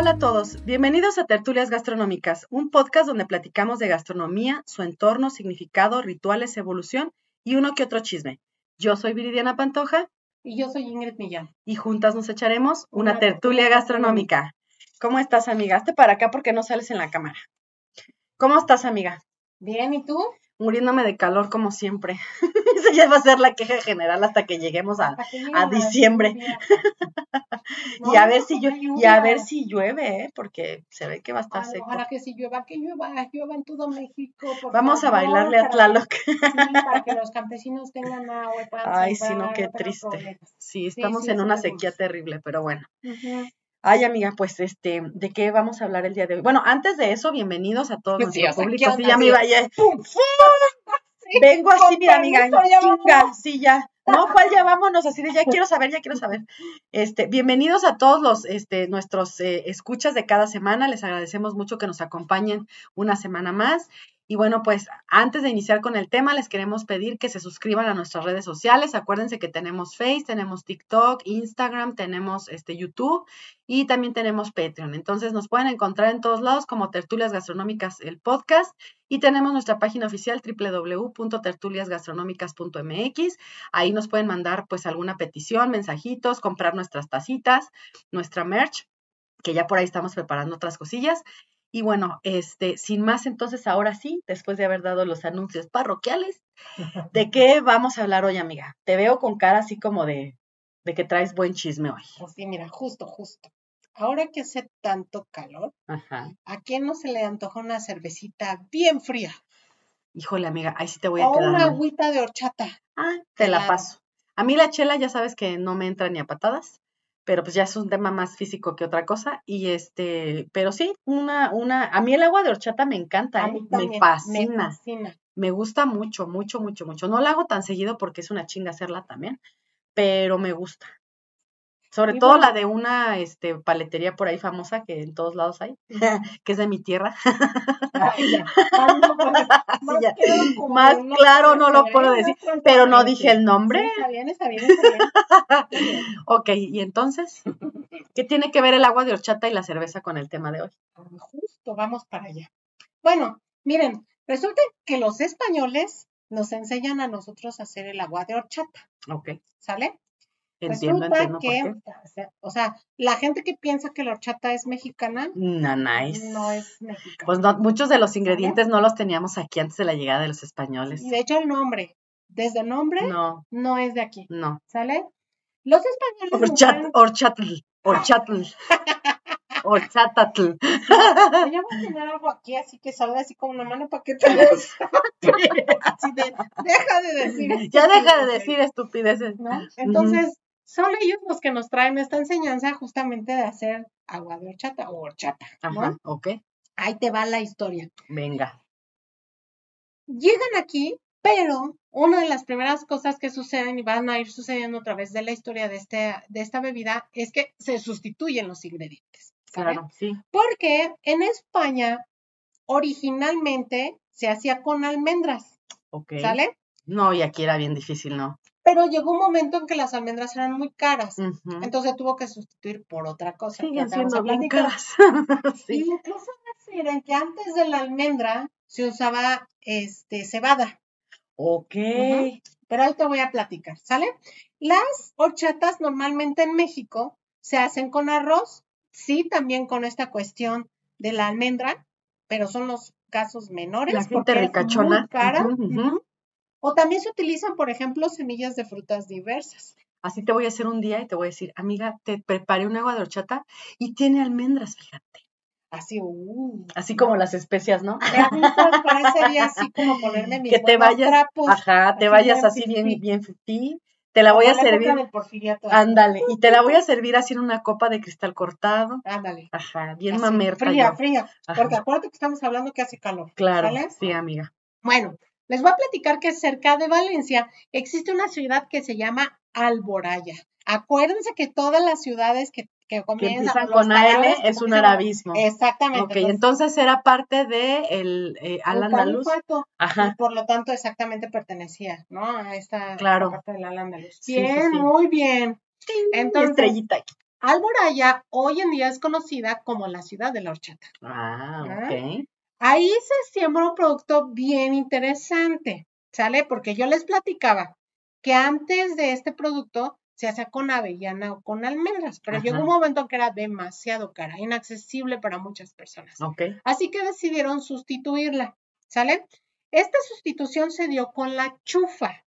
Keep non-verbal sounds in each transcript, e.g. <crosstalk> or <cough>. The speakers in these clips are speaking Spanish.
Hola a todos, bienvenidos a Tertulias Gastronómicas, un podcast donde platicamos de gastronomía, su entorno, significado, rituales, evolución y uno que otro chisme. Yo soy Viridiana Pantoja. Y yo soy Ingrid Millán. Y juntas nos echaremos una, tertulia gastronómica. ¿Cómo estás, amiga? Hazte para acá porque no sales en la cámara. ¿Cómo estás, amiga? Bien, ¿y tú? Muriéndome de calor como siempre. <laughs> Esa ya va a ser la queja general hasta que lleguemos a, a diciembre. <laughs> y a ver si y a ver si llueve, ¿eh? porque se ve que va a estar seco. Ojalá que si llueva, que llueva, llueva en todo México. Vamos a bailarle a Tlaloc. <laughs> sí, para que los campesinos tengan agua. Ay, sí, no, qué triste. Sí, estamos en una sequía terrible, pero bueno. Ay, amiga, pues este, ¿de qué vamos a hablar el día de hoy? Bueno, antes de eso, bienvenidos a todos nuestro público. Sí, ya me iba ya. Vengo así, mi amiga, chinga, sí, ya. No, ¿cuál ya vámonos? Así de ya quiero saber, ya quiero saber. Este, bienvenidos a todos los, este, nuestros eh, escuchas de cada semana. Les agradecemos mucho que nos acompañen una semana más. Y bueno, pues antes de iniciar con el tema, les queremos pedir que se suscriban a nuestras redes sociales. Acuérdense que tenemos Face, tenemos TikTok, Instagram, tenemos este YouTube y también tenemos Patreon. Entonces nos pueden encontrar en todos lados como Tertulias Gastronómicas, el podcast. Y tenemos nuestra página oficial www.tertuliasgastronómicas.mx. Ahí nos pueden mandar pues alguna petición, mensajitos, comprar nuestras tacitas, nuestra merch, que ya por ahí estamos preparando otras cosillas. Y bueno, este, sin más, entonces ahora sí, después de haber dado los anuncios parroquiales, <laughs> ¿de qué vamos a hablar hoy, amiga? Te veo con cara así como de, de que traes buen chisme hoy. Pues sí, mira, justo, justo. Ahora que hace tanto calor, ¿a quién no se le antoja una cervecita bien fría? Híjole, amiga, ahí sí te voy a o quedar. una agüita de horchata. Ah, te la paso. A mí la chela ya sabes que no me entra ni a patadas pero pues ya es un tema más físico que otra cosa. Y este, pero sí, una, una, a mí el agua de horchata me encanta, ¿eh? me, fascina, me gusta mucho, mucho, mucho, mucho. No la hago tan seguido porque es una chinga hacerla también, pero me gusta. Sobre todo la de una este, paletería por ahí famosa que en todos lados hay, <laughs> que es de mi tierra. <laughs> Más, claro no lo puedo decir, pero no dije el nombre. está bien, está bien, <laughs> está bien. ok, y entonces, ¿qué tiene que ver el agua de horchata y la cerveza con el tema de hoy? Justo, vamos para allá. Bueno, miren, resulta que los españoles nos enseñan a nosotros a hacer el agua de horchata. Ok. ¿Sale? Resulta que, o sea, la gente que piensa que la horchata es mexicana, no, nice. no es mexicana. Pues no, muchos de los ingredientes no los teníamos aquí antes de la llegada de los españoles. Y de hecho el nombre, desde el nombre, no, no es de aquí. No. ¿Sale? Los españoles. Horchat, horchatl, horchatl. <laughs> Horchatatl. Yo voy a tener algo aquí, así que salga así como una mano para que te <laughs> Así de, deja de decir. Ya deja de decir estupideces. ¿No? Entonces, son ellos los que nos traen esta enseñanza justamente de hacer agua de horchata o horchata. Ajá, ok. Ahí te va la historia. Venga. Llegan aquí, pero una de las primeras cosas que suceden y van a ir sucediendo a través de la historia de, este, de esta bebida es que se sustituyen los ingredientes. Claro, sí. Porque en España originalmente se hacía con almendras. Ok. ¿Sale? No, y aquí era bien difícil, ¿no? Pero llegó un momento en que las almendras eran muy caras, entonces tuvo que sustituir por otra cosa. Siguen siendo bien caras. <laughs> sí. incluso decir que antes de la almendra se usaba este cebada. Ok. Pero ahí te voy a platicar, ¿sale? Las horchatas normalmente en México se hacen con arroz, sí, también con esta cuestión de la almendra, pero son los casos menores. La gente ricachona. cara. O también se utilizan, por ejemplo, semillas de frutas diversas. Así te voy a hacer un día y te voy a decir, amiga, te preparé un agua de horchata y tiene almendras, fíjate. Así, uh, así como las especias, ¿no? Para ese día así como ponerme <laughs> mis que te vayas, ajá, te vayas así bien, bien, te la voy a servir. Ándale, y te la voy a servir así en una copa de cristal cortado. Ándale. Ajá, bien mamerta. Fría, fría. Porque acuérdate que estamos hablando que hace calor. Claro, sí, amiga. Bueno, les voy a platicar que cerca de Valencia existe una ciudad que se llama Alboraya. Acuérdense que todas las ciudades que, que comienzan con AL es un arabismo. Exactamente. Ok, entonces, era parte de el eh, al andaluz. Ajá. Y por lo tanto, exactamente pertenecía, ¿no? A esta, claro. parte del al andaluz. Bien, muy bien. Entonces, estrellita Alboraya hoy en día es conocida como la ciudad de la horchata. Ah, ok. Ahí se siembra un producto bien interesante, ¿sale? Porque yo les platicaba que antes de este producto se hacía con avellana o con almendras, pero llegó un momento que era demasiado cara, inaccesible para muchas personas. Okay. Así que decidieron sustituirla, ¿sale? Esta sustitución se dio con la chufa.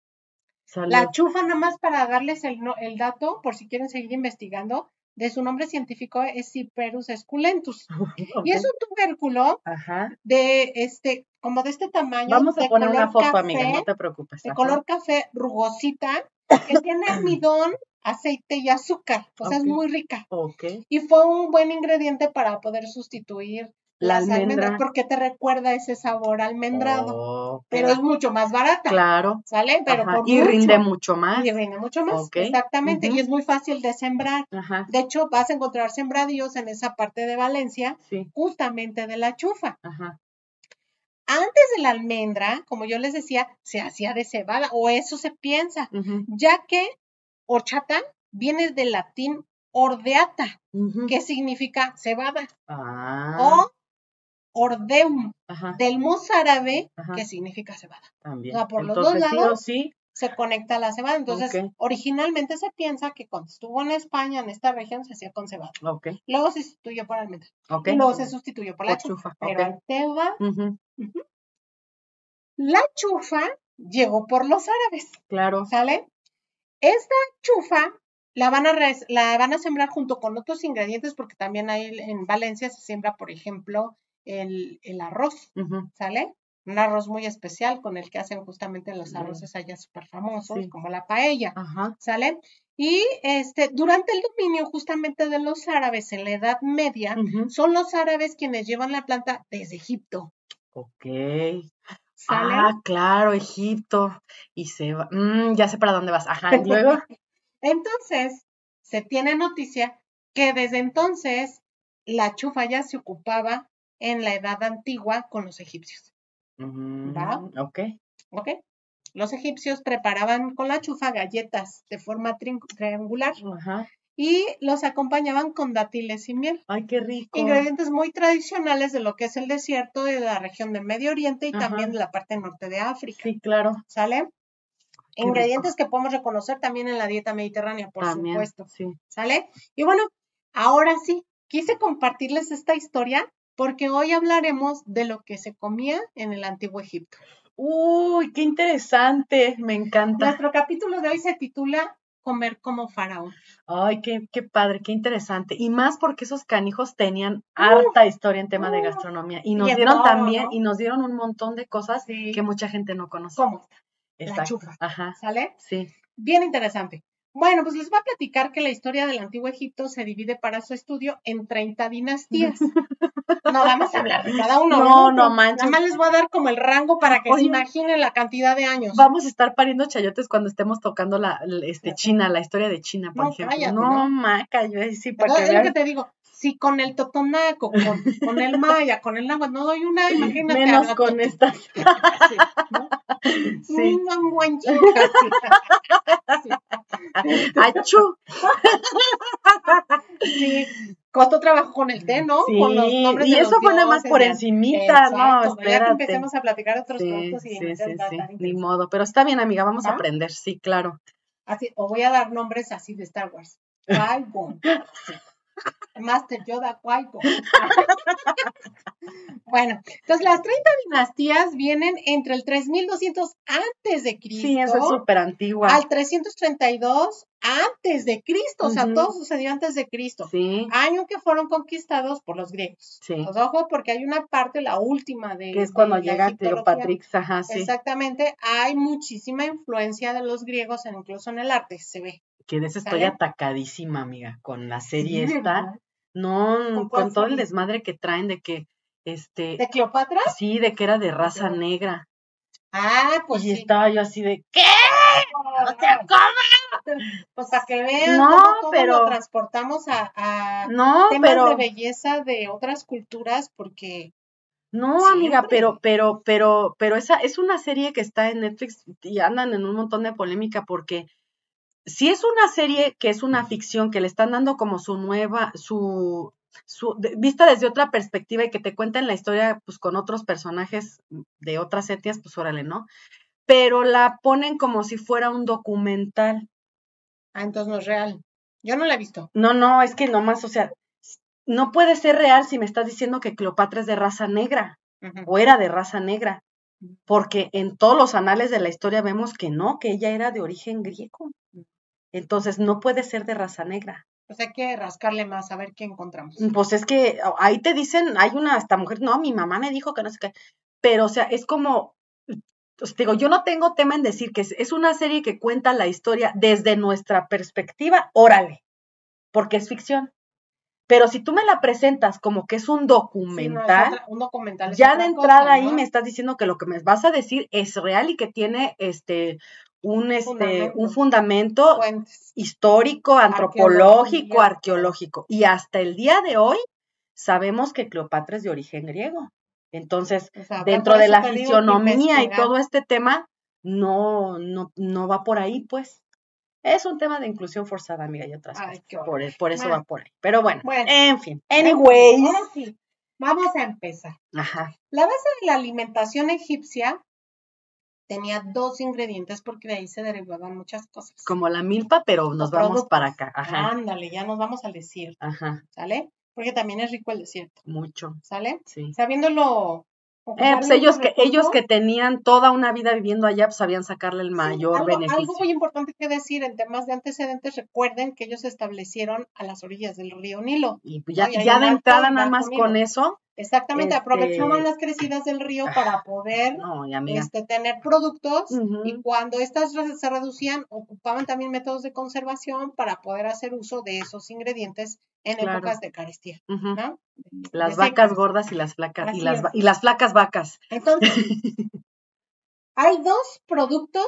La chufa, nada más para darles el, el dato, por si quieren seguir investigando, de su nombre científico es Cyperus esculentus. <laughs> Y es un tubérculo de este, como de este tamaño. Vamos a poner una foto, amiga, no te preocupes. De color café rugosita, que <coughs> tiene almidón, aceite y azúcar. O sea, es muy rica. Y fue un buen ingrediente para poder sustituir la almendra. porque te recuerda ese sabor almendrado. pero es mucho más barata. Claro. ¿Sale? Pero y rinde mucho más. Y rinde mucho más. Exactamente. Y es muy fácil de sembrar. De hecho, vas a encontrar sembradíos en esa parte de Valencia, justamente de la chufa. Antes de la almendra, como yo les decía, se hacía de cebada, o eso se piensa, ya que horchata viene del latín ordeata, que significa cebada. Ah. O ordeum, del mozárabe, que significa cebada. También. O por los dos lados se conecta la cebada. Entonces, originalmente se piensa que cuando estuvo en España, en esta región, se hacía con cebada. Luego se sustituyó por almendra. Y luego se sustituyó por la chufa. Pero La chufa llegó por los árabes. Claro. ¿Sale? Esta chufa la van a, la van a sembrar junto con otros ingredientes porque también hay en Valencia se siembra, por ejemplo, el, arroz, ¿sale? Un arroz muy especial con el que hacen justamente los arroces allá súper famosos, como la paella, ¿sale? Y este, durante el dominio justamente de los árabes en la Edad Media, son los árabes quienes llevan la planta desde Egipto. Ok. Ah, claro, Egipto. Y se va. Mm, ya sé para dónde vas. Ajá, y luego. <laughs> entonces, se tiene noticia que desde entonces la chufa ya se ocupaba en la edad antigua con los egipcios. ¿Va? Ok. Ok. Los egipcios preparaban con la chufa galletas de forma triangular y los acompañaban con dátiles y miel. ¡Ay, qué rico! Ingredientes muy tradicionales de lo que es el desierto de la región del Medio Oriente y también de la parte norte de África. Sí, claro. ¿Sale? Ingredientes que podemos reconocer también en la dieta mediterránea, por supuesto. Sí. ¿Sale? Y bueno, ahora sí, quise compartirles esta historia porque hoy hablaremos de lo que se comía en el antiguo Egipto. Uy, qué interesante, me encanta. Nuestro capítulo de hoy se titula Comer como faraón. Ay, qué, qué padre, qué interesante. Y más porque esos canijos tenían harta historia en tema de gastronomía. Y nos dieron también, y nos dieron un montón de cosas que mucha gente no conoce. ¿Cómo? La chufa. Ajá. ¿Sale? Sí. Bien interesante. Bueno, pues les voy a platicar que la historia del antiguo Egipto se divide para su estudio en 30 dinastías. <laughs> No vamos a hablar de cada uno. No, no manches. Nada más les voy a dar como el rango para que se imaginen la cantidad de años. Vamos a estar pariendo chayotes cuando estemos tocando la, este, China, la historia de China, por ejemplo. no, maca, yo sí, para que Es lo que te digo, si con el totonaco, con, con el maya, con el náhuatl no doy una, imagínate. Menos con estas. Sí. sí. Achú. Sí. Costó trabajo con el té, ¿no? Sí, con los nombres y eso fue nada más por encimita, no, espérate. Ya que empecemos a platicar otros productos y sí, sí, sí, ni modo, pero está bien, amiga, vamos a aprender, sí, claro. Así, o voy a dar nombres así de Star Wars. Ay, Master Yoda Guayco. <laughs> bueno, entonces las 30 dinastías vienen entre el 3200 antes de Cristo. Sí, eso es súper antigua. Al 332 antes de Cristo, o sea, todo sucedió antes de Cristo. Sí. Año que fueron conquistados por los griegos. Sí. Pues ojo, porque hay una parte, la última de. Que es cuando de llega ajá, sí. Exactamente, hay muchísima influencia de los griegos, en, incluso en el arte, se ve. Que de eso estoy ¿Sale? atacadísima, amiga, con la serie Sí, esta. ¿verdad? No, ¿Con todo el desmadre que traen de que, este, ¿De Cleopatra? sí, de que era de raza negra. Ah, pues y sí. estaba yo así de, ¿qué? O sea, Pues para que vean No, cómo todo pero- lo transportamos a, a No, temas pero, de belleza de otras culturas, porque no, amiga, pero, pero, pero, pero esa es una serie que está en Netflix y andan en un montón de polémica porque si es una serie que es una ficción, que le están dando como su nueva, su, su de- vista desde otra perspectiva y que te cuentan la historia pues con otros personajes de otras etnias, pues órale, ¿no? Pero la ponen como si fuera un documental. ah, entonces no es real. Yo no la he visto. No, no, es que nomás, o sea, no puede ser real si me estás diciendo que Cleopatra es de raza negra o era de raza negra, porque en todos los anales de la historia vemos que no, que ella era de origen griego. Entonces no puede ser de raza negra. Pues hay que rascarle más a ver qué encontramos. Pues es que ahí te dicen, hay una hasta mujer, no, mi mamá me dijo que no sé qué, pero o sea, es como, te digo, yo no tengo tema en decir que es, es una serie que cuenta la historia desde nuestra perspectiva, órale, porque es ficción. Pero si tú me la presentas como que es un Sí, no, es documental, otra- un documental. ya de entrada cosa, ahí me estás diciendo que lo que me vas a decir es real y que tiene este un este Fundamento. un fundamento Fuentes. histórico, antropológico, arqueológico. Y hasta el día de hoy sabemos que Cleopatra es de origen griego. Entonces, O sea, dentro de la fisionomía y todo este tema, no, no, no va por ahí, pues. Es un tema de inclusión forzada, amiga, y otras Ay, cosas. Por, por eso Bueno. va por ahí. Pero bueno, Bueno. en fin. Anyways. Ahora sí, vamos a empezar. Ajá. La base de la alimentación egipcia tenía dos ingredientes porque de ahí se derivaban muchas cosas. Como la milpa, pero nos Los vamos productos. para acá. Ajá. Ándale, ya nos vamos al desierto, Ajá. ¿sale? Porque también es rico el desierto, Mucho. ¿sale? Sí. Sabiéndolo. Eh, pues ellos que, ellos que tenían toda una vida viviendo allá, pues sabían sacarle el mayor algo, beneficio. algo muy importante que decir en temas de antecedentes, recuerden que ellos se establecieron a las orillas del río Nilo. Y pues ya, ya de entrada nada más con eso, Exactamente, Este- aprovechaban las crecidas del río para poder no, este, tener productos y cuando estas se reducían, ocupaban también métodos de conservación para poder hacer uso de esos ingredientes en Claro. épocas de carestía. Las de vacas secas. gordas y las flacas, y las, es. y las flacas vacas. Entonces, <laughs> hay dos productos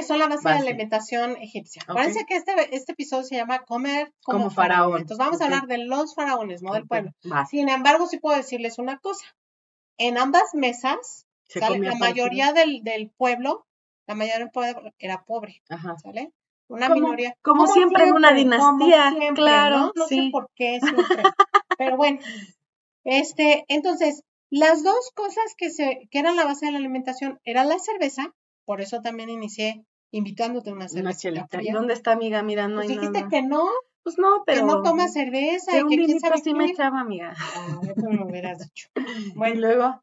que son la base, de la alimentación egipcia. Ok. Acuérdense que este, este episodio se llama Comer como, Como faraón. faraón. Entonces vamos a hablar de los faraones, no del pueblo. Sin embargo, sí puedo decirles una cosa. En ambas mesas, la mayoría del, del pueblo, la mayoría del pueblo era pobre, Ajá. ¿sale? Una Como- minoría. como siempre en una dinastía, siempre, claro, ¿no? No sí. sé por qué <laughs> siempre. Pero bueno, este, entonces, las dos cosas que se, que eran la base de la alimentación era la cerveza, por eso también inicié invitándote una cerveza. Una chelita. ¿Y dónde está, amiga? Mira, no hay dijiste nada. que no, Pues no, pero. que no tomas cerveza y un que quién sabe sí me echaba, amiga. Ah, eso me hubieras dicho. <laughs> Y Bueno, luego,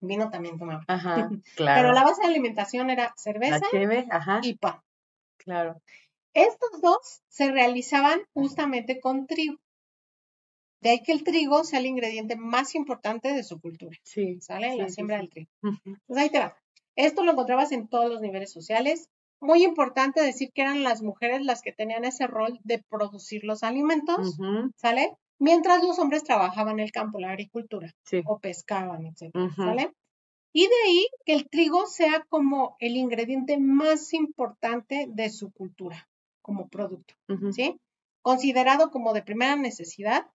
vino también tomaba. ajá, claro. <laughs> Pero la base de alimentación era cerveza cheve, ajá, y pan. claro. Estos dos se realizaban justamente con trigo. De ahí que el trigo sea el ingrediente más importante de su cultura, Sí. ¿sale? Sí, la siembra sí. del trigo. Pues ahí te va. Esto lo encontrabas en todos los niveles sociales. Muy importante decir que eran las mujeres las que tenían ese rol de producir los alimentos, Ujú, ¿sale? Mientras los hombres trabajaban en el campo, la agricultura, Sí. o pescaban, etc. ¿Sale? Y de ahí que el trigo sea como el ingrediente más importante de su cultura como producto. ¿sí? Considerado como de primera necesidad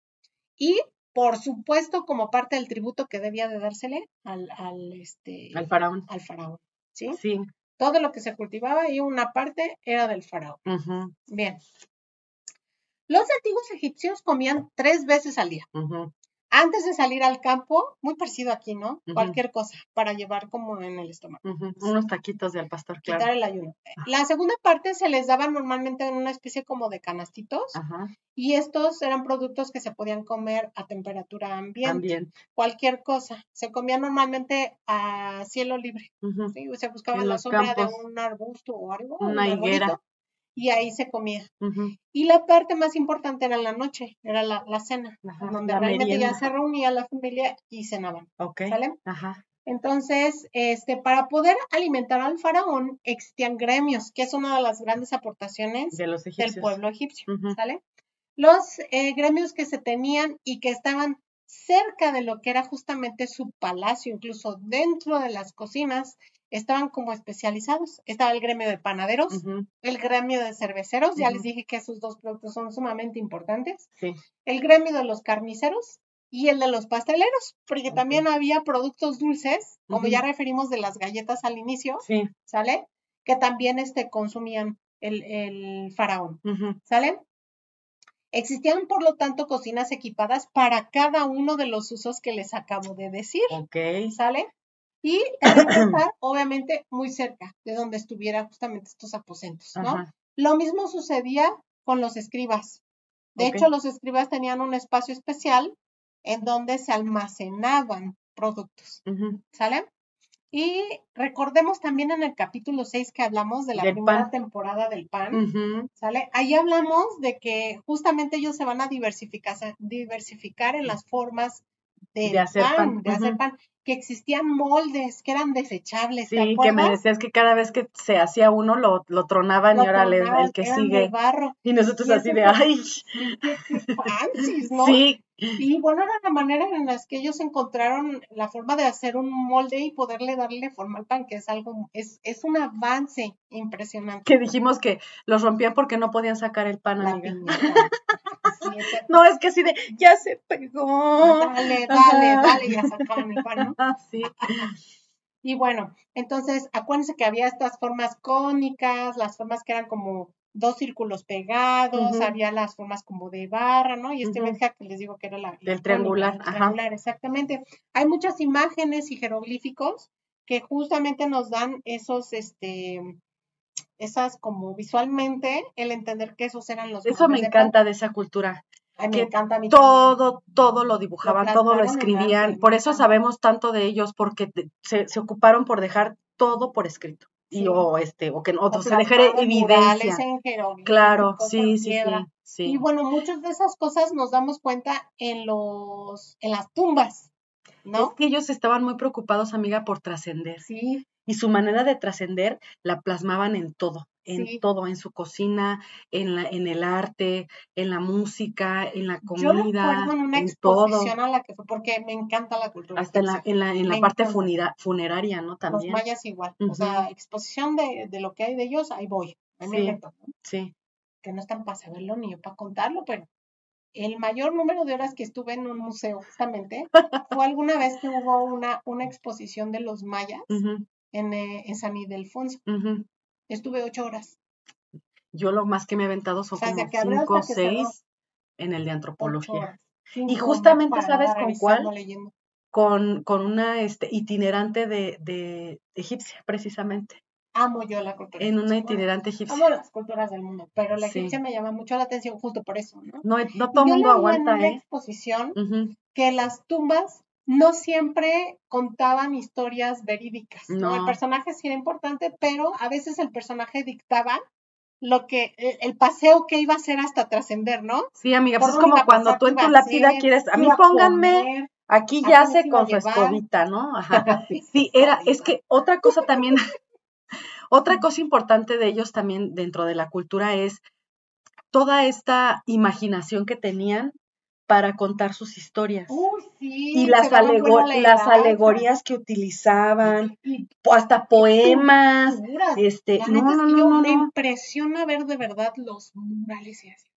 y, por supuesto, como parte del tributo que debía de dársele al, al, este, Al faraón. al faraón, ¿sí? Sí. Todo lo que se cultivaba y una parte era del faraón. Bien. Los antiguos egipcios comían tres veces al día. Antes de salir al campo, muy parecido aquí, ¿no? Cualquier cosa para llevar como en el estómago. Unos taquitos de al pastor, claro. Quitar el ayuno. La segunda parte se les daba normalmente en una especie como de canastitos y estos eran productos que se podían comer a temperatura ambiente. Cualquier cosa. Se comía normalmente a cielo libre. ¿sí? Se buscaba la sombra de un arbusto o algo. Una higuera y ahí se comía. Y la parte más importante era la noche, era la, cena, donde realmente ya se reunía la familia y cenaban. ¿Sale? Ajá. Entonces, este, para poder alimentar al faraón existían gremios, que es una de las grandes aportaciones del pueblo egipcio, ¿sale? Los eh, gremios que se tenían y que estaban cerca de lo que era justamente su palacio, incluso dentro de las cocinas, estaban como especializados. Estaba el gremio de panaderos, el gremio de cerveceros, ya les dije que esos dos productos son sumamente importantes, el gremio de los carniceros y el de los pasteleros, porque también había productos dulces, como ya referimos de las galletas al inicio, ¿sale? Que también este, consumían el, el faraón, ¿sale? Existían, por lo tanto, cocinas equipadas para cada uno de los usos que les acabo de decir. Ok. ¿Sale? Y estar, <coughs> obviamente, muy cerca de donde estuvieran justamente estos aposentos, ¿no? Lo mismo sucedía con los escribas. De hecho, los escribas tenían un espacio especial en donde se almacenaban productos, ¿sale? Y recordemos también en el capítulo 6 que hablamos de la primera temporada del pan, ¿sale? Ahí hablamos de que justamente ellos se van a diversificar, diversificar en las formas de, hacer pan, de hacer pan que existían moldes que eran desechables. Sí, que me decías que cada vez que se hacía uno lo, lo tronaban y ahora el, que sigue. barro. Y nosotros así de, ay. <laughs> ¿no? Sí. Y bueno, era la manera en la que ellos encontraron la forma de hacer un molde y poderle darle forma al pan, que es algo, es, es un avance impresionante. Que dijimos que los rompían porque no podían sacar el pan, amiga. No, es que así de, ya se pegó. Dale, dale, dale, ya sacaban el pan, ¿no? sí. Y bueno, entonces acuérdense que había estas formas cónicas, las formas que eran como dos círculos pegados, había las formas como de barra, ¿no? Y este uh que les digo que era la... Del triangular, triangular, exactamente. Hay muchas imágenes y jeroglíficos que justamente nos dan esos, este, esas como visualmente, el entender que esos eran los... Eso me encanta de esa cultura. me encanta todo, todo lo dibujaban, todo lo escribían. Por eso sabemos tanto de ellos, porque se, se ocuparon por dejar todo por escrito y o este o que o, se dejara evidencia. claro, sí, sí, sí, Y bueno, muchas de esas cosas nos damos cuenta en los en las tumbas, ¿no? Es que ellos estaban muy preocupados, amiga, por trascender. Sí. Y su manera de trascender la plasmaban en todo en todo, en su cocina, en, la, en el arte, en la música, en la comida, Yo en una exposición a la que fue, porque me encanta la cultura. Hasta en la, en la, en la parte funeraria, ¿no? También. Los mayas igual. O sea, exposición de, de, lo que hay de ellos, ahí voy. sí, sí. Que no están para saberlo ni yo para contarlo, pero el mayor número de horas que estuve en un museo, justamente, <laughs> fue alguna vez que hubo una, una exposición de los mayas en, eh, en San Ildefonso. Estuve ocho horas. Yo lo más que me he aventado son como cinco o seis en el de antropología. Y justamente, ¿sabes con cuál? Con, con una este, itinerante de, de, egipcia, precisamente. Amo yo la cultura. En una itinerante egipcia. Amo las culturas del mundo, pero la egipcia me llama mucho la atención justo por eso, ¿no? No, no todo el mundo aguanta, en una ¿eh? exposición que las tumbas no siempre contaban historias verídicas. No. El personaje sí era importante, pero a veces el personaje dictaba lo que, e, el, paseo que iba a hacer hasta trascender, ¿no? Sí, amiga, pues es como cuando tú en tu lápida quieres, a mí pónganme, aquí ya se con su escobita, ¿no? Ajá. <laughs> Sí, era, es que otra cosa también, <laughs> otra cosa importante de ellos también dentro de la cultura es toda esta imaginación que tenían para contar sus historias. y las, las alegorías que utilizaban, hasta poemas. Este, no, no, no, Me impresiona ver de verdad los murales y así.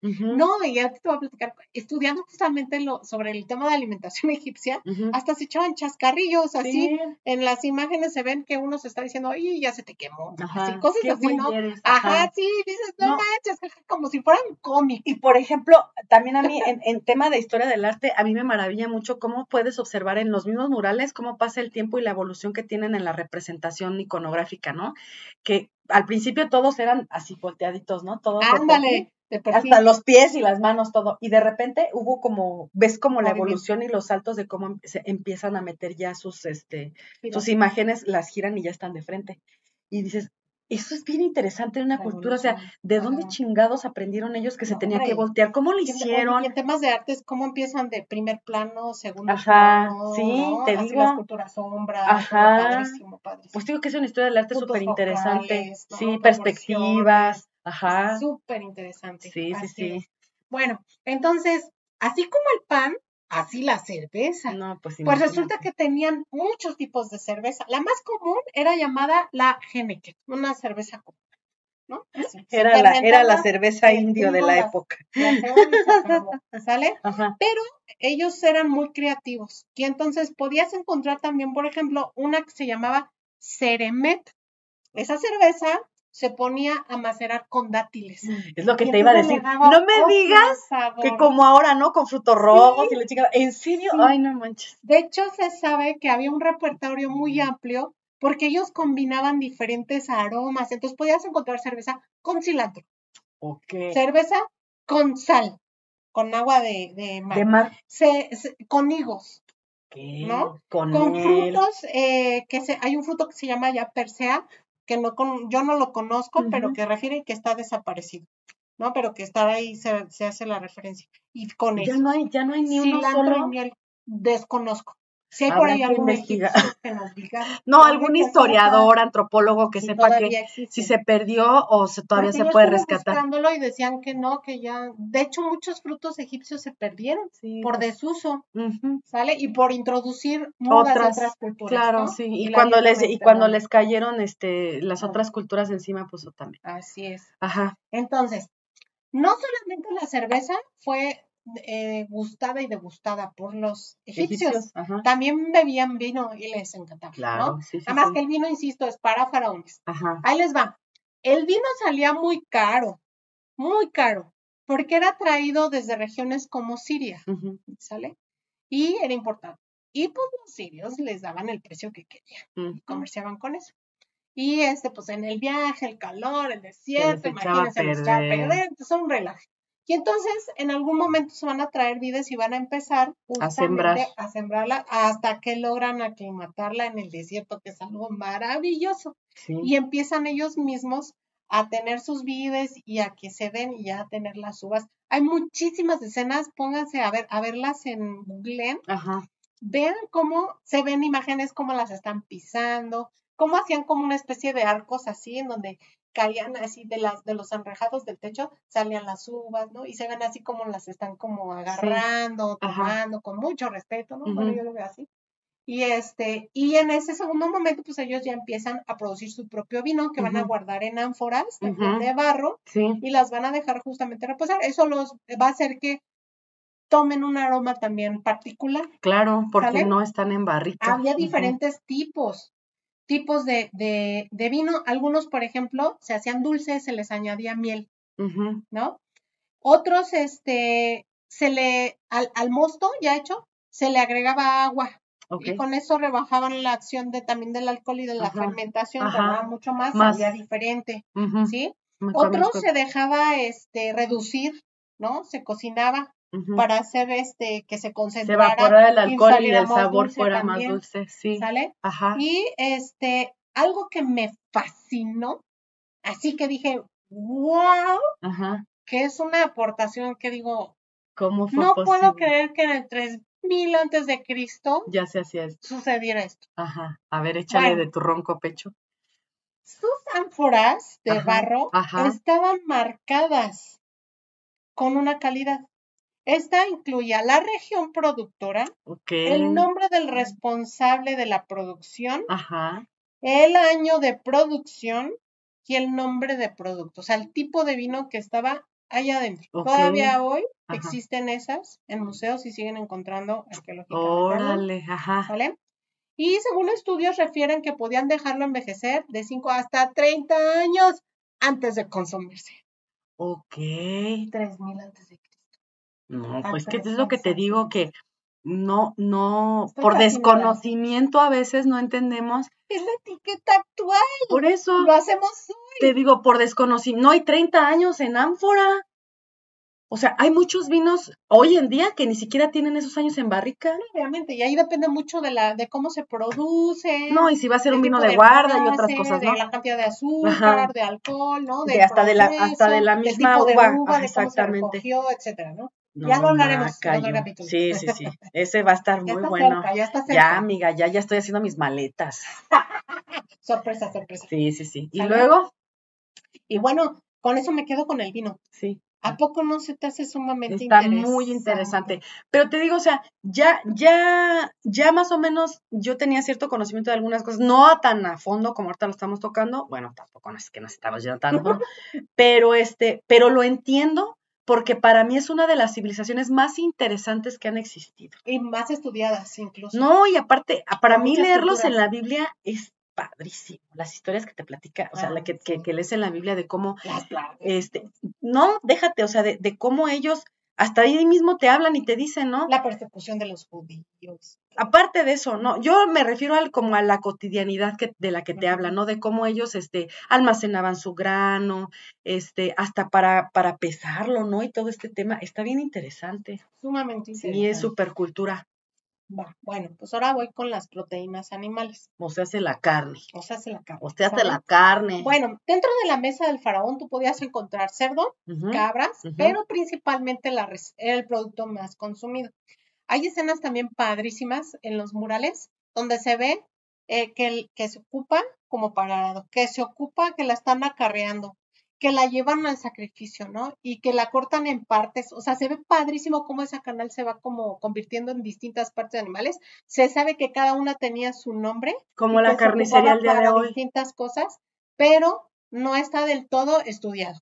No, y ya te voy a platicar, estudiando justamente lo, sobre el tema de alimentación <laughs> egipcia, hasta se echaban chascarrillos, así, en las imágenes se ven que uno se está diciendo, ay, ya se te quemó, así, cosas así, ¿no? Ajá, sí, dices, no, manches, <laughs> como si fueran cómics. Y por ejemplo, también a mí, en, en tema de historia del arte, a mí me maravilla mucho cómo puedes observar en los mismos murales cómo pasa el tiempo y la evolución que tienen en la representación iconográfica, ¿no? Que al principio todos eran así volteaditos, ¿no? Todos Ándale hasta los pies y las manos, todo. Y de repente hubo como, ves como la evolución y los saltos de cómo se empiezan a meter ya sus, este, sus imágenes, las giran y ya están de frente. Y dices, eso es bien interesante en una cultura, o sea, ¿de dónde chingados aprendieron ellos que se tenía que voltear? ¿Cómo lo hicieron? Y en temas de artes, ¿cómo empiezan de primer plano, segundo Ajá, sí, te digo. La escultura sombra, Ajá. Padrísimo, padrísimo. Pues digo que es una historia del arte súper interesante. Sí, perspectivas. Ajá. Súper interesante. Sí, sí, sí. Bueno, entonces, así como el pan, así la cerveza. No, pues, pues resulta que tenían muchos tipos de cerveza. La más común era llamada la Heineken, una cerveza común. ¿no? era, la, era la cerveza indio de la época. ¿Sale? <laughs> Pero ellos eran muy creativos. Y entonces podías encontrar también, por ejemplo, una que se llamaba Ceremet. Esa cerveza se ponía a macerar con dátiles. Es lo que te iba a decir. No me digas que como ahora, ¿no? Con frutos rojos y la chica. ¿En serio? Ay, no manches. De hecho, se sabe que había un repertorio muy amplio porque ellos combinaban diferentes aromas. Entonces podías encontrar cerveza con cilantro. Ok. Cerveza con sal, con agua de, mar. De mar. con higos. ¿Qué? ¿No? Con, frutos, eh, que se, hay un fruto que se llama ya persea, que no con, yo no lo conozco, pero que refiere que está desaparecido, ¿no? Pero que está ahí, se, se hace la referencia. Y con ya No hay, ya no hay ni uno solo. desconozco. Si hay por ahí algún que nos diga. <laughs> No, algún historiador, antropólogo que sepa que si se perdió o se, todavía se puede rescatar. buscándolo y decían que no, que ya. De hecho, muchos frutos egipcios se perdieron por pues. desuso, ¿sale? Y por introducir otras, de otras culturas. Claro, sí. Y, cuando les y cuando les cayeron este las otras culturas encima, pues también. Así es. Ajá. Entonces, no solamente la cerveza fue eh, gustada y degustada por los egipcios. También bebían vino y les encantaba. ¿no? Además que el vino, insisto, es para faraones. Ahí les va. El vino salía muy caro, muy caro, porque era traído desde regiones como Siria, ¿sale? Y era importado. Y pues los sirios les daban el precio que querían y comerciaban con eso. Y este, pues en el viaje, el calor, el desierto, imagínense, a perder, son un relajo. Y entonces en algún momento se van a traer vides y van a empezar a, sembrar. a sembrarla hasta que logran aclimatarla en el desierto, que es algo maravilloso. Y empiezan ellos mismos a tener sus vides y a que se den y a tener las uvas. Hay muchísimas escenas, pónganse a ver, a verlas en Google. Vean cómo se ven imágenes, cómo las están pisando, cómo hacían como una especie de arcos así, en donde caían así de las de los enrejados del techo, salían las uvas, ¿no? Y se ven así como las están como agarrando, tomando, con mucho respeto, ¿no? Bueno, yo lo veo así. Y este, y en ese segundo momento, pues ellos ya empiezan a producir su propio vino que van a guardar en ánforas de barro y las van a dejar justamente reposar. Eso los va a hacer que tomen un aroma también particular. Claro, porque no están en barrito. Había diferentes tipos tipos de, de, de, vino. Algunos, por ejemplo, se hacían dulces, se les añadía miel, ¿no? Otros, este, se le, al, al, mosto ya hecho, se le agregaba agua. Y con eso rebajaban la acción de también del alcohol y de la fermentación, tardaba mucho más, más. diferente, ¿sí? Otros se dejaba este reducir, ¿no? Se cocinaba para hacer este que se concentrara. Se evaporara el alcohol y el sabor fuera más dulce, sí. ¿Sale? Ajá. Y este, algo que me fascinó, así que dije, wow, Ajá. que es una aportación que digo, ¿Cómo no puedo creer que en el 3000 antes de Cristo ya se hacía esto. Sucediera esto. Ajá. A ver, échale de tu ronco pecho. Sus ánforas de barro estaban marcadas con una calidad. Esta incluía la región productora, el nombre del responsable de la producción, el año de producción y el nombre de producto, o sea, el tipo de vino que estaba allá adentro. Todavía hoy existen esas en museos y siguen encontrando arqueológicamente. Órale, ajá. ¿Vale? Y según estudios refieren que podían dejarlo envejecer de 5 hasta 30 años antes de consumirse. Ok. 3000 antes de. No, pues que es lo que te digo que no, no, por desconocimiento a veces no entendemos. Es la etiqueta actual. Por eso. Lo hacemos hoy. Te digo, por desconocimiento. No hay 30 años en ánfora. O sea, hay muchos vinos hoy en día que ni siquiera tienen esos años en barrica. Obviamente, y ahí depende mucho de la, de cómo se produce. No, y si va a ser un vino de, guarda y otras cosas, ¿no? De la cantidad de azúcar, de alcohol, ¿no? De, hasta de la, hasta de la misma uva, exactamente. etcétera, ¿no? Ya lo hablaremos en otro capítulo. Sí, sí, sí. Ese va a estar <laughs> muy bueno. ya, está cerca. ya, amiga, ya, ya estoy haciendo mis maletas. <laughs> sorpresa, sorpresa. Sí, sí, sí. ¿Y luego? Y bueno, con eso me quedo con el vino. Sí. ¿A poco no se te hace sumamente Está muy interesante. Pero te digo, o sea, ya, ya, ya más o menos yo tenía cierto conocimiento de algunas cosas, no tan a fondo como ahorita lo estamos tocando. Bueno, tampoco no es que nos estamos yendo tanto, <laughs> pero este, pero lo entiendo porque para mí es una de las civilizaciones más interesantes que han existido. Y más estudiadas incluso. No, y aparte, para mí leerlos en la Biblia es padrísimo. Las historias que te platica, o sea, la que, que, lees en la Biblia de cómo, este, no, déjate, o sea, de, de, cómo ellos, hasta ahí mismo te hablan y te dicen, ¿no? La persecución de los judíos. Aparte de eso, no, yo me refiero al, como a la cotidianidad que, de la que te hablan, ¿no? De cómo ellos, este, almacenaban su grano, este, hasta para, para pesarlo, ¿no? Y todo este tema, está bien interesante. Sumamente interesante. Y es supercultura. Bueno, pues ahora voy con las proteínas animales. O se hace la carne. O se hace la carne. O se hace la carne. Bueno, dentro de la mesa del faraón tú podías encontrar cerdo, cabras, pero principalmente la, el producto más consumido. Hay escenas también padrísimas en los murales donde se ve eh, que, que se ocupa como parado, que se ocupa que la están acarreando, que la llevan al sacrificio, ¿no? Y que la cortan en partes. O sea, se ve padrísimo cómo esa canal se va como convirtiendo en distintas partes de animales. Se sabe que cada una tenía su nombre. Como la carnicería al día de hoy. Distintas cosas, pero no está del todo estudiado.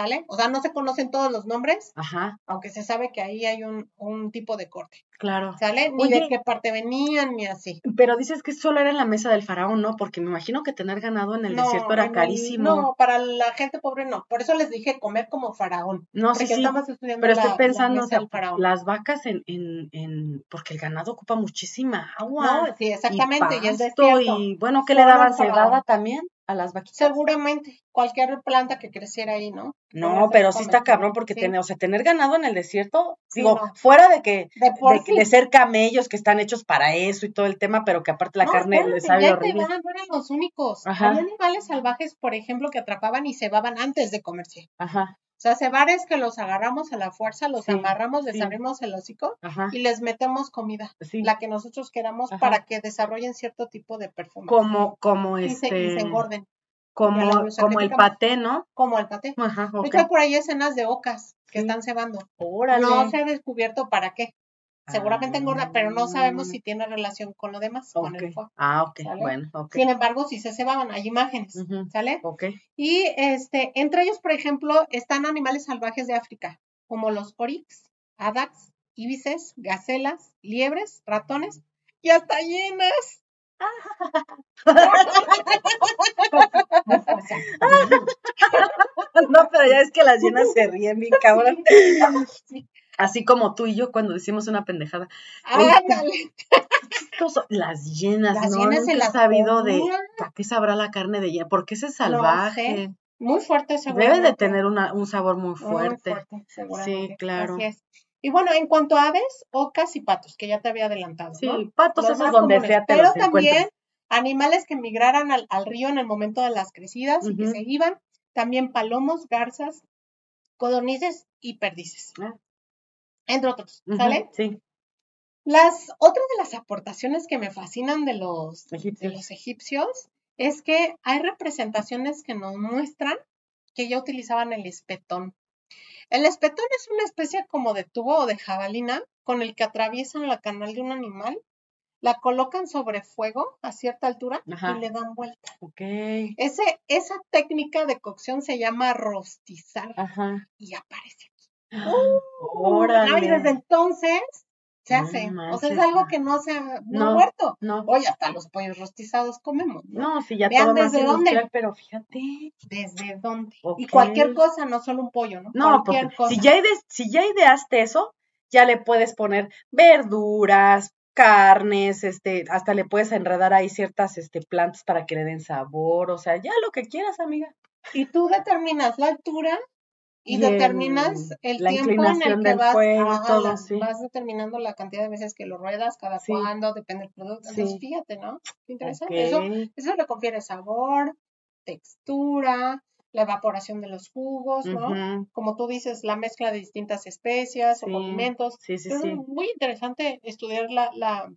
¿Sale? O sea, no se conocen todos los nombres, Ajá. aunque se sabe que ahí hay un, un tipo de corte. Claro. ¿Sale? Ni de qué parte venían, ni así. Pero dices que solo era en la mesa del faraón, ¿no? Porque me imagino que tener ganado en el desierto era carísimo. no, para la gente pobre no. Por eso les dije comer como faraón. No, sí, sí. Pero estoy pensando, o sea, las vacas en, en, en, porque el ganado ocupa muchísima agua. No, sí, exactamente. Y, es desierto, y bueno, ¿qué le daban cebada también? A las vaquitas. Seguramente, cualquier planta que creciera ahí, ¿no? No, pero sí está cabrón porque tener, o sea, tener ganado en el desierto, digo, fuera de que de, ser camellos que están hechos para eso y todo el tema, pero que aparte la carne les sabe horrible. no eran los únicos. Había animales salvajes, por ejemplo, que atrapaban y cebaban antes de comerse. Ajá. O sea, cebares que los agarramos a la fuerza, los amarramos, les abrimos el hocico y les metemos comida, la que nosotros queramos para que desarrollen cierto tipo de perfume. Como, como este. Y se, engorden. Como, como el paté, ¿no? Como el paté. Ajá, De hecho, por ahí escenas de ocas que están cebando. No se ha descubierto para qué. Seguramente engorda, pero no sabemos ah. si tiene relación con lo demás, con el fuego. Ah, ok, bueno, ok. Sin embargo, si se cebaban, hay imágenes, ¿sale? Ok. Y este, entre ellos, por ejemplo, están animales salvajes de África, como los oryx, adax, ibises, gacelas, liebres, ratones y hasta hienas. <laughs> no, pero ya es que las llenas se ríen bien cabrón. <laughs> Así como tú y yo cuando decimos una pendejada. Ándale. Las llenas, las ¿no? Llenas Nunca he sabido de ¿para qué sabrá la carne de llena? Porque ese es salvaje. Muy fuerte Debe de tener una, un sabor muy fuerte. Muy fuerte sí, claro. Así es. Y bueno, en cuanto a aves, ocas y patos, que ya te había adelantado. Sí, patos, eso es donde sea te Pero también animales que migraran al, río en el momento de las crecidas y que se iban. También palomos, garzas, codornices y perdices. Ah entre otros, ¿sale? sí. Las otras de las aportaciones que me fascinan de los egipcios. de los egipcios es que hay representaciones que nos muestran que ya utilizaban el espetón. El espetón es una especie como de tubo o de jabalina con el que atraviesan la canal de un animal la colocan sobre fuego a cierta altura y le dan vuelta. Ok. Ese, esa técnica de cocción se llama rostizar Ajá. y aparece Órale. Ay, desde entonces se No hace. o sea, es algo que no se ha, no muerto. No, Oye, hasta los pollos rostizados comemos. ¿no? no, si ya Vean todo más desde dónde. pero fíjate. ¿Desde dónde? Y cualquier cosa, no solo un pollo, ¿no? No, cualquier pues cosa. si ya, ide- si ya ideaste eso, ya le puedes poner verduras, carnes, este, hasta le puedes enredar ahí ciertas este, plantas para que le den sabor, o sea, ya lo que quieras, amiga. Y tú determinas la altura y, determinas el, tiempo en el que vas, fuego, ajá, todo, la- sí. vas determinando la cantidad de veces que lo ruedas, cada Sí. cuándo, depende del producto. Entonces, Sí. fíjate, ¿no? Qué interesante. Eso, eso le confiere sabor, textura, la evaporación de los jugos, ¿no? Como tú dices, la mezcla de distintas especias o condimentos. Sí, sí, Es sí. muy interesante estudiar la, la-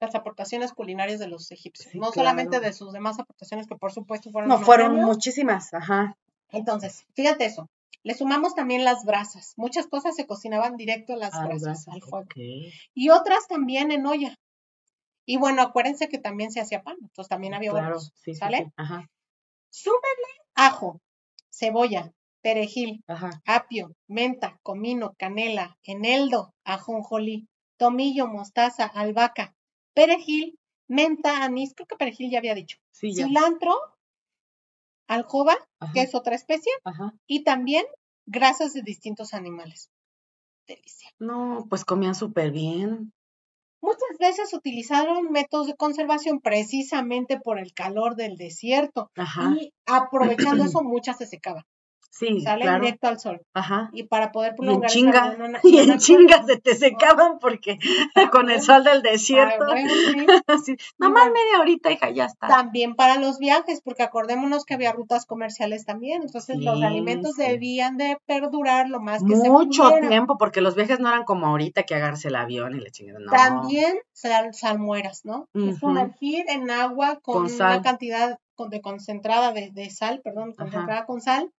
las aportaciones culinarias de los egipcios, no solamente de sus demás aportaciones, que por supuesto fueron No, fueron muchísimas, ajá. Entonces, fíjate eso. Le sumamos también las brasas. Muchas cosas se cocinaban directo a las Ah, brasas, brasas, al fuego. Y otras también en olla. Y bueno, acuérdense que también se hacía pan, entonces también había Claro, sí, sí, ¿sale? sí, ajá, Súmenle ajo, cebolla, perejil, ajá. apio, menta, comino, canela, eneldo, ajonjolí, tomillo, mostaza, albahaca, perejil, menta, anís, creo que perejil ya había dicho, Sí, ya. cilantro, aljoba, que es otra especie, ajá. y también grasas de distintos animales. Delicia. No, pues comían súper bien. Muchas veces utilizaron métodos de conservación precisamente por el calor del desierto Ajá. y aprovechando eso <clears throat> muchas se secaban, Sí, sale claro. directo al sol Ajá. y para poder Y en prolongar chinga, <laughs> y en chinga se te secaban porque <laughs> con el sol del Ah, desierto. bueno, sí. <laughs> Nomás media horita, hija, ya está. También para los viajes, porque acordémonos que había rutas comerciales también, entonces los alimentos debían de perdurar lo más que se Mucho tiempo, porque los viajes no eran como ahorita que agarrarse el avión y la chingada. No. También sal- salmueras, ¿no? Y Ujú. sumergir en agua con, una cantidad de concentrada de, de sal, perdón, Ajá. concentrada con sal,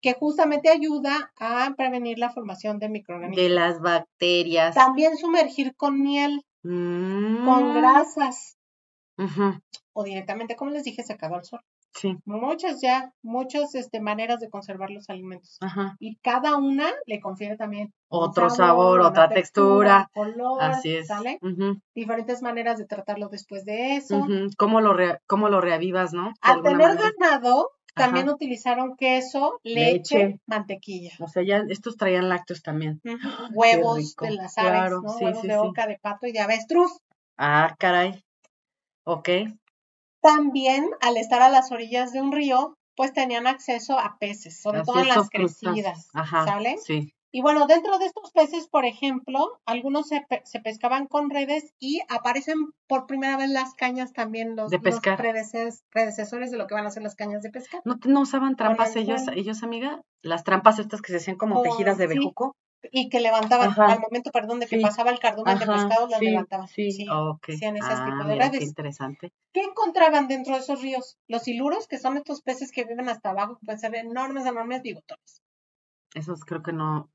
que justamente ayuda a prevenir la formación de microorganismos. De las bacterias. También sumergir con miel, Mm. con grasas Ujú, o directamente, como les dije, secado al sol. Sí, Muchas ya, muchas este, maneras de conservar los alimentos. ajá. Y cada una le confiere también Otro sabor, otra textura. color, Así es. ¿sale? Diferentes maneras de tratarlo después de eso. ¿Cómo, lo re- ¿Cómo lo reavivas, no? De Al tener manera. ganado, también Ajá. utilizaron queso, leche, Leche. mantequilla, O sea, ya estos traían lácteos también. ujú, <gasps> huevos de las aves, Claro, ¿no? sí, huevos sí, de sí. oca, de pato y de avestruz. Ah, caray. Ok. También, al estar a las orillas de un río, pues tenían acceso a peces, sobre Así todo en las crecidas, Ajá. ¿sale? Sí. Y bueno, dentro de estos peces, por ejemplo, algunos se, pe- se pescaban con redes y aparecen por primera vez las cañas también, los, De los pescar. predeces- predecesores de lo que van a ser las cañas de pescar. ¿No, usaban trampas el ellos, ellos, amiga? Las trampas estas que se hacían como Oh, tejidas de sí. bejuco. Y que levantaban, Ajá. al momento, perdón, de que Sí. pasaba el cardumen de pescado, las sí, levantaban. Sí, Sí, hacían ese ah, tipo de mira, qué redes. interesante. ¿Qué encontraban dentro de esos ríos? Los siluros, que son estos peces que viven hasta abajo, que pueden ser enormes, enormes bigotones. Esos creo que no,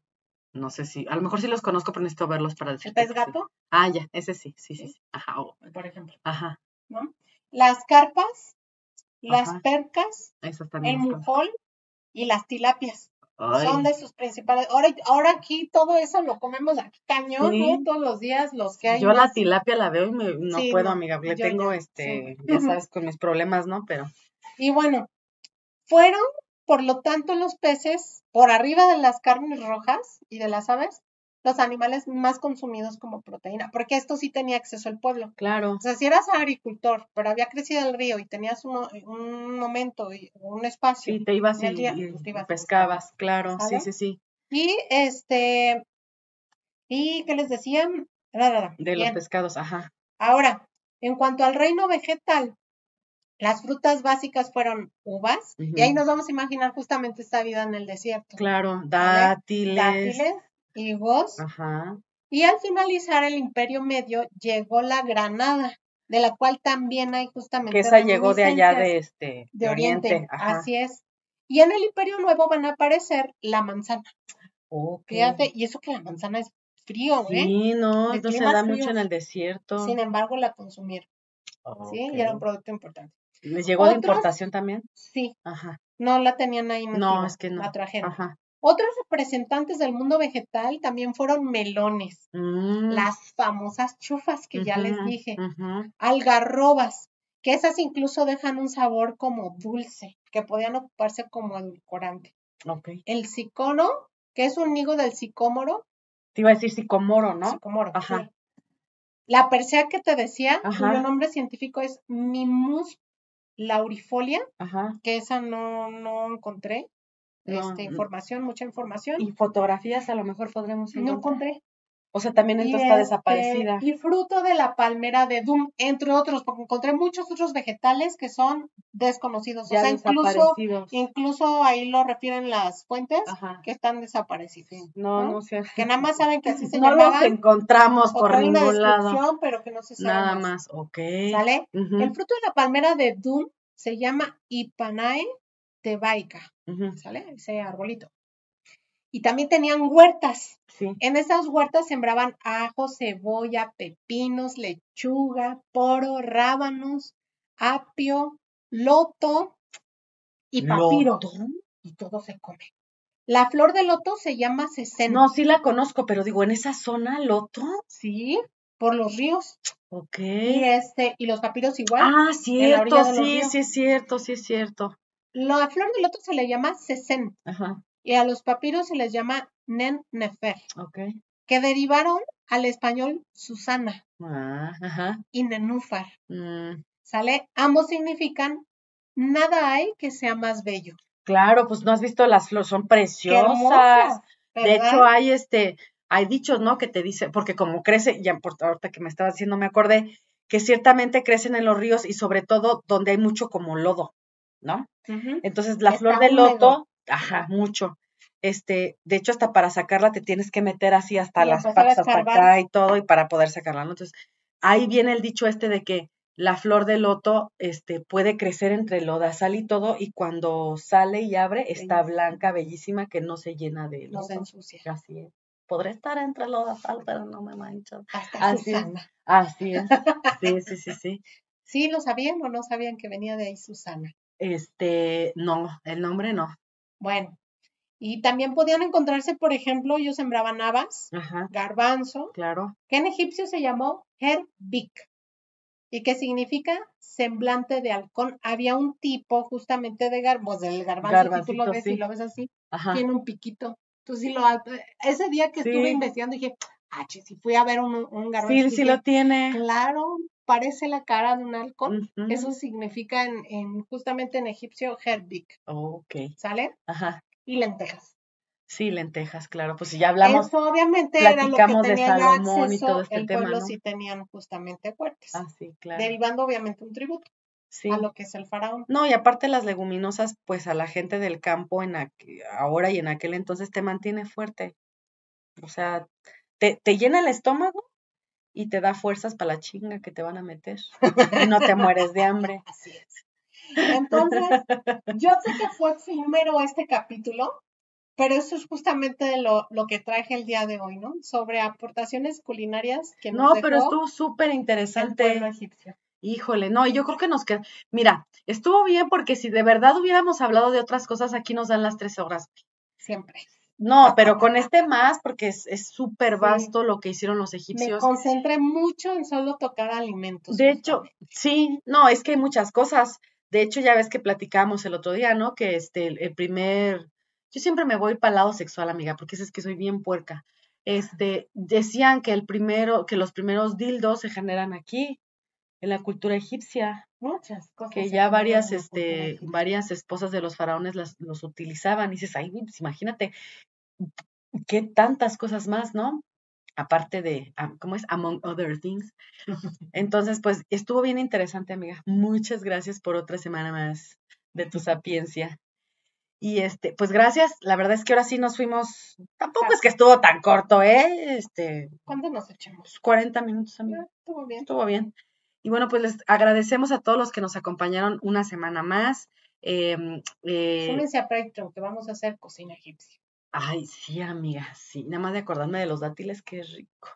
no sé si, a lo mejor sí los conozco, pero necesito verlos para El decirte pez sí. gato, Ah, ya, ese sí, sí, sí. Ajá, oh, por ejemplo, ajá, ¿no? Las carpas, las Ajá. percas, el mujol y las tilapias. Ay, Son de sus principales. Ahora, ahora aquí todo eso lo comemos aquí cañón, Sí. ¿no? Todos los días, los que hay. yo la tilapia la veo y me, no Sí, puedo, no, amiga. Le tengo, ya, este, sí. ya sabes, con mis problemas, ¿no? Pero, Y bueno, fueron, por lo tanto, los peces, por arriba de las carnes rojas y de las aves, los animales más consumidos como proteína, porque esto sí tenía acceso al pueblo. claro, O sea, si eras agricultor, pero había crecido el río y tenías uno- un momento y un espacio, sí, te ibas y, el día, y pues, te ibas a pescabas, claro, sí, sí, sí. y este, y ¿qué les decía? Ra, ra, ra. De los pescados, ajá. Ahora, en cuanto al reino vegetal, las frutas básicas fueron uvas, y ahí nos vamos a imaginar justamente esta vida en el desierto. Claro, dátiles. Dátiles, higos, Ajá. y al finalizar el Imperio Medio llegó la granada, de la cual también hay justamente Que esa llegó de allá de este, de Oriente, Ajá. así es. Y en el Imperio Nuevo van a aparecer la manzana, Ok. fíjate, y eso que la manzana es frío, ¿eh? Sí, no, no se da mucho en el desierto. Sin embargo, la consumieron. Sí, y era un producto importante. ¿Les llegó de importación también? Sí. Ajá. No la tenían ahí. No, es que no. La trajeron. Ajá. Otros representantes del mundo vegetal también fueron melones, mm. las famosas chufas que ya les dije, algarrobas, que esas incluso dejan un sabor como dulce, que podían ocuparse como edulcorante. Okay. El cicono, que es un higo del sicómoro. Te iba a decir sicomoro, ¿no? Sicomoro. Ajá. La persea que te decía, cuyo nombre científico es Mimus laurifolia, Ajá. que esa no, no encontré este, información, mucha información. Y fotografías a lo mejor podremos encontrar. No encontré. O sea, también entonces está este, desaparecida. Y fruto de la palmera de Doom, entre otros, porque encontré muchos otros vegetales que son desconocidos. o sea, incluso, incluso ahí lo refieren las fuentes que están desaparecidos. No, no, sé. Que nada más saben que así se llamaban. No los encontramos por ningún lado. pero que no se sabe Nada más, ok. ¿Sale? El fruto de la palmera de Doom se llama Ipanae tebaica, ¿sale? Ese arbolito. Y también tenían huertas. En esas huertas sembraban ajo, cebolla, pepinos, lechuga, poro, rábanos, apio, loto y papiro. Y todo se come. La flor de loto se llama ceseno. No, sí la conozco, pero digo, en esa zona, loto. Sí, por los ríos. Ok. Y este, y los papiros igual. Ah, cierto, sí, sí es cierto, sí es cierto. La flor del loto se le llama sesen. Ajá. Y a los papiros se les llama nen nefer. Ok. Que derivaron al español Susana. Ah, ajá. Y nenúfar. Mm. ¿Sale? Ambos significan nada hay que sea más bello. Claro, pues no has visto las flores, son preciosas. de hecho, hay este, hay dichos, ¿no? Que te dice, porque como crece, ya por ahorita que me estaba diciendo, me acordé, que ciertamente crecen en los ríos y sobre todo donde hay mucho como lodo. ¿no? Entonces la flor de loto, ajá, mucho. Este, de hecho, hasta para sacarla te tienes que meter así hasta las patas hasta acá y todo, y para poder sacarla, ¿no? Entonces, ahí viene el dicho este de que la flor de loto este, puede crecer entre lodazal y todo, y cuando sale y abre, está blanca, bellísima, que no se llena de lodo. No se ensucia. Así es. Podré estar entre lodazal, pero no me mancho. Hasta así Susana. Es. Así es. <laughs> Sí, sí, sí, sí. ¿Sí lo sabían o no sabían que venía de ahí Susana? Este, no, el nombre no. Bueno, y también podían encontrarse, por ejemplo, ellos sembraban habas, garbanzo, claro. que en egipcio se llamó herbik, y que significa semblante de halcón. Había un tipo justamente de garbanzo, del garbanzo, si tú lo ves y lo ves así, tiene un piquito. Entonces, lo, ese día que estuve investigando dije, ah, si fui a ver un, un garbanzo. Sí, sí lo tiene. Claro, parece la cara de un halcón. Eso significa en, justamente en egipcio herbik. ok. ¿Sale? Ajá. Y lentejas. Sí, lentejas, claro. Pues si ya hablamos. Eso obviamente era lo que tenía de Salomón y todo este el tema. pueblo sí tenían justamente fuertes. Ah, sí, claro. Derivando obviamente un tributo. Sí. a lo que es el faraón. No, y aparte las leguminosas, pues a la gente del campo en ahora y en aquel entonces te mantiene fuerte. O sea, te, te llena el estómago y te da fuerzas para la chinga que te van a meter y no te mueres de hambre. <laughs> Así es. Entonces, yo sé que fue efímero este capítulo, pero eso es justamente lo, lo que traje el día de hoy, ¿no? Sobre aportaciones culinarias que nos No, pero estuvo súper interesante. egipcio. Híjole, no, y yo creo que nos queda. Mira, estuvo bien porque si de verdad hubiéramos hablado de otras cosas, aquí nos dan las tres horas. Siempre. No, pero con este más, porque es súper vasto lo que hicieron los egipcios. Me concentré mucho en solo tocar alimentos. De hecho, sí, no, es que hay muchas cosas. De hecho, ya ves que platicamos el otro día, ¿no? Que este, el, primer, yo siempre me voy para el lado sexual, amiga, porque es que soy bien puerca. Este, decían que el primero, que los primeros dildos se generan aquí, en la cultura egipcia. Muchas cosas. Que ya varias, este, varias esposas de los faraones las, los utilizaban. Y dices, ay, pues imagínate, qué tantas cosas más, ¿no? Aparte de, ¿cómo es? Among other things. <laughs> Entonces, pues estuvo bien interesante, amiga. Muchas gracias por otra semana más de tu sapiencia. Y este, pues gracias. La verdad es que ahora sí nos fuimos. Tampoco es que estuvo tan corto, ¿eh? Este. ¿Cuánto nos echamos? 40 minutos, amiga. Ah, estuvo bien. Estuvo bien. Y bueno, pues les agradecemos a todos los que nos acompañaron una semana más. Eh, eh, Súmense a Patreon, que vamos a hacer cocina egipcia. Ay, sí, amiga, sí. Nada más de acordarme de los dátiles, qué rico.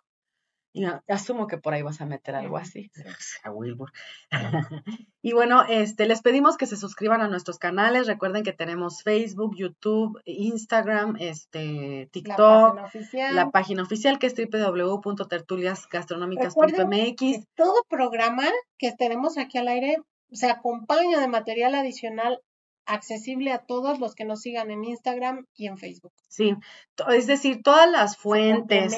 Asumo que por ahí vas a meter algo así. A Wilbur. <laughs> y bueno, este, les pedimos que se suscriban a nuestros canales. Recuerden que tenemos Facebook, YouTube, Instagram, este, TikTok, la página oficial, la página oficial que es www.tertuliasgastronómicas.mx. Todo programa que tenemos aquí al aire se acompaña de material adicional accesible a todos los que nos sigan en Instagram y en Facebook. Sí, es decir, todas las fuentes,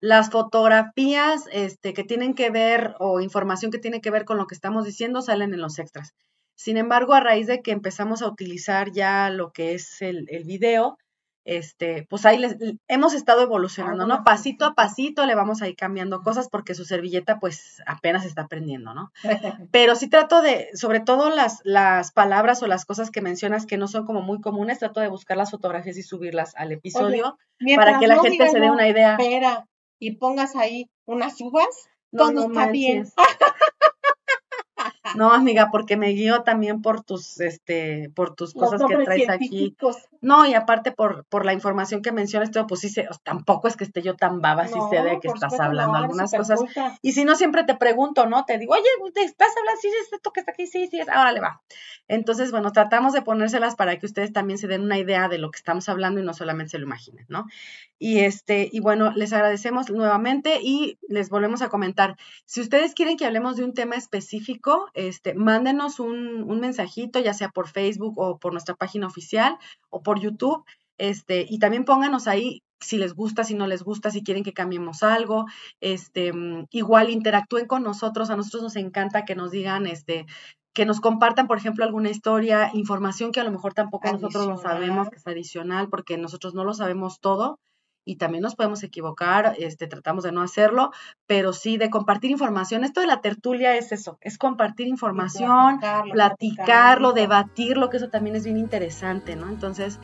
las fotografías este, que tienen que ver o información que tiene que ver con lo que estamos diciendo salen en los extras. Sin embargo, a raíz de que empezamos a utilizar ya lo que es el, el video, este, pues ahí les, hemos estado evolucionando, ¿no? Pasito a pasito le vamos a ir cambiando cosas porque su servilleta pues apenas está aprendiendo, ¿no? <laughs> Pero sí trato de, sobre todo las, las palabras o las cosas que mencionas que no son como muy comunes, trato de buscar las fotografías y subirlas al episodio para que la gente se dé una idea. Espera, y pongas ahí unas uvas, no, todo está bien. <laughs> No, amiga, porque me guío también por tus, este, por tus cosas que traes aquí. No, y aparte por, por la información que mencionas, pues sí, sé, tampoco es que esté yo tan baba, si sé de que estás hablando algunas cosas. Y si no, siempre te pregunto, ¿no? Te digo, oye, ¿estás hablando? Sí, es esto que está aquí, sí, sí, es, ahora le va. Entonces, bueno, tratamos de ponérselas para que ustedes también se den una idea de lo que estamos hablando y no solamente se lo imaginen, ¿no? Y este, y bueno, les agradecemos nuevamente y les volvemos a comentar. Si ustedes quieren que hablemos de un tema específico, este, mándenos un, un mensajito, ya sea por Facebook o por nuestra página oficial o por YouTube. Este, y también pónganos ahí si les gusta, si no les gusta, si quieren que cambiemos algo, este, mm, igual interactúen con nosotros, a nosotros nos encanta que nos digan, este, que nos compartan, por ejemplo, alguna historia, información que a lo mejor tampoco nosotros no sabemos, que es adicional, porque nosotros no lo sabemos todo y también nos podemos equivocar, este, tratamos de no hacerlo, pero sí de compartir información. Esto de la tertulia es eso, es compartir información, platicarlo, platicarlo debatirlo, que eso también es bien interesante, ¿no? Entonces,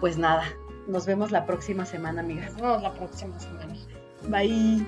pues nada, nos vemos la próxima semana, amigas. Nos vemos la próxima semana. Bye.